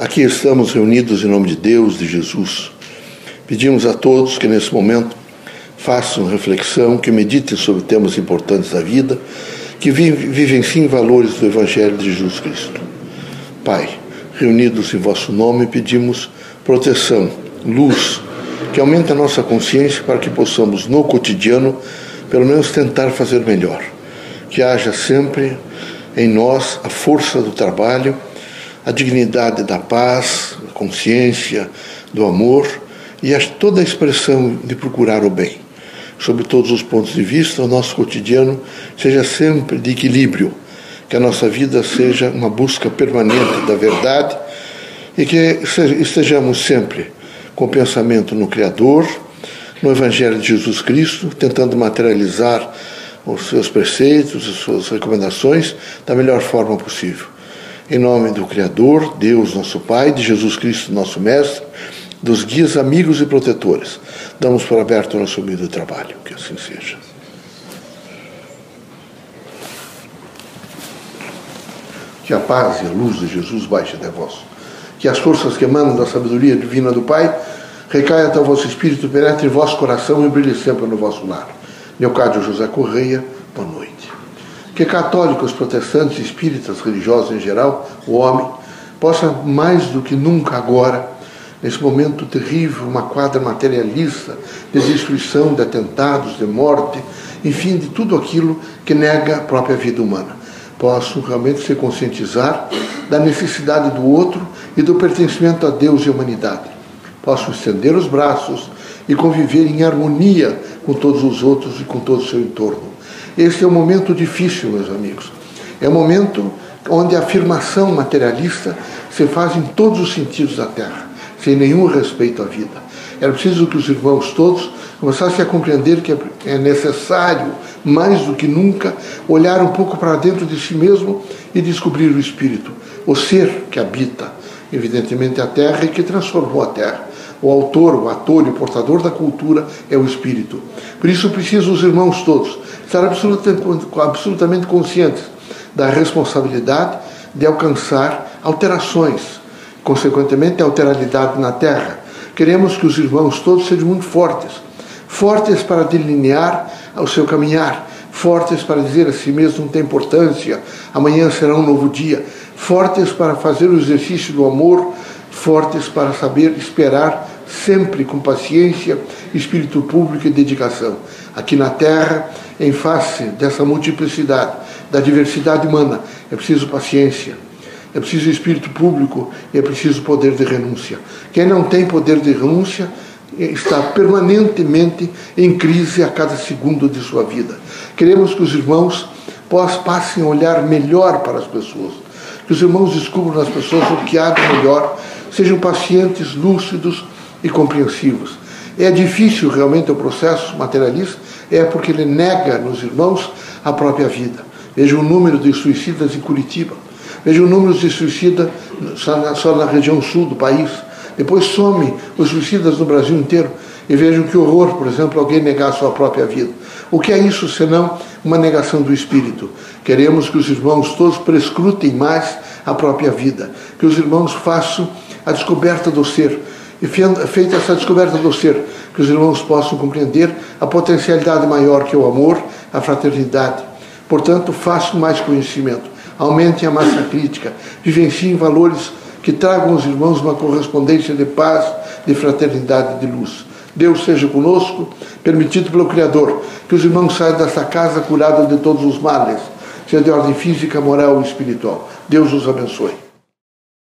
Aqui estamos reunidos em nome de Deus, de Jesus. Pedimos a todos que nesse momento façam reflexão, que meditem sobre temas importantes da vida, que vivenciem valores do Evangelho de Jesus Cristo. Pai, reunidos em vosso nome, pedimos proteção, luz, que aumente a nossa consciência para que possamos, no cotidiano, pelo menos tentar fazer melhor. Que haja sempre em nós a força do trabalho a dignidade da paz, da consciência, do amor e toda a expressão de procurar o bem. Sob todos os pontos de vista, o nosso cotidiano seja sempre de equilíbrio, que a nossa vida seja uma busca permanente da verdade e que estejamos sempre com pensamento no Criador, no Evangelho de Jesus Cristo, tentando materializar os seus preceitos, as suas recomendações da melhor forma possível. Em nome do Criador, Deus nosso Pai, de Jesus Cristo nosso Mestre, dos guias, amigos e protetores, damos por aberto o nosso humilde trabalho. Que assim seja. Que a paz e a luz de Jesus baixe até vós. Que as forças que emanam da sabedoria divina do Pai recaia até o vosso espírito, penetre em vosso coração e brilhe sempre no vosso lar. Leocádio José Correia, boa noite que católicos, protestantes, espíritas, religiosos em geral, o homem, possa mais do que nunca agora, nesse momento terrível, uma quadra materialista de destruição, de atentados, de morte, enfim, de tudo aquilo que nega a própria vida humana. Possam realmente se conscientizar da necessidade do outro e do pertencimento a Deus e à humanidade. Possam estender os braços e conviver em harmonia com todos os outros e com todo o seu entorno esse é um momento difícil, meus amigos. É um momento onde a afirmação materialista se faz em todos os sentidos da terra, sem nenhum respeito à vida. Era preciso que os irmãos todos começassem a compreender que é necessário, mais do que nunca, olhar um pouco para dentro de si mesmo e descobrir o espírito, o ser que habita, evidentemente, a terra e que transformou a terra. O autor, o ator e o portador da cultura é o espírito. Por isso, preciso os irmãos todos estar absolutamente, absolutamente conscientes da responsabilidade de alcançar alterações, consequentemente, alteralidade na Terra. Queremos que os irmãos todos sejam muito fortes, fortes para delinear o seu caminhar, fortes para dizer a si mesmo não tem importância, amanhã será um novo dia, fortes para fazer o exercício do amor, fortes para saber esperar sempre com paciência, espírito público e dedicação. Aqui na Terra, em face dessa multiplicidade, da diversidade humana, é preciso paciência, é preciso espírito público e é preciso poder de renúncia. Quem não tem poder de renúncia está permanentemente em crise a cada segundo de sua vida. Queremos que os irmãos passem a olhar melhor para as pessoas, que os irmãos descubram nas pessoas o que há de melhor, sejam pacientes, lúcidos e compreensivos. É difícil realmente o processo materialista, é porque ele nega nos irmãos a própria vida. Veja o número de suicidas em Curitiba. Veja o número de suicidas só na região sul do país. Depois some os suicidas no Brasil inteiro. E vejam que horror, por exemplo, alguém negar a sua própria vida. O que é isso senão uma negação do espírito? Queremos que os irmãos todos prescrutem mais a própria vida, que os irmãos façam a descoberta do ser, e feita essa descoberta do ser, que os irmãos possam compreender a potencialidade maior que é o amor, a fraternidade. Portanto, façam mais conhecimento, aumentem a massa crítica, vivenciem valores que tragam aos irmãos uma correspondência de paz, de fraternidade e de luz. Deus seja conosco, permitido pelo Criador, que os irmãos saiam desta casa curados de todos os males, seja de ordem física, moral ou espiritual. Deus os abençoe.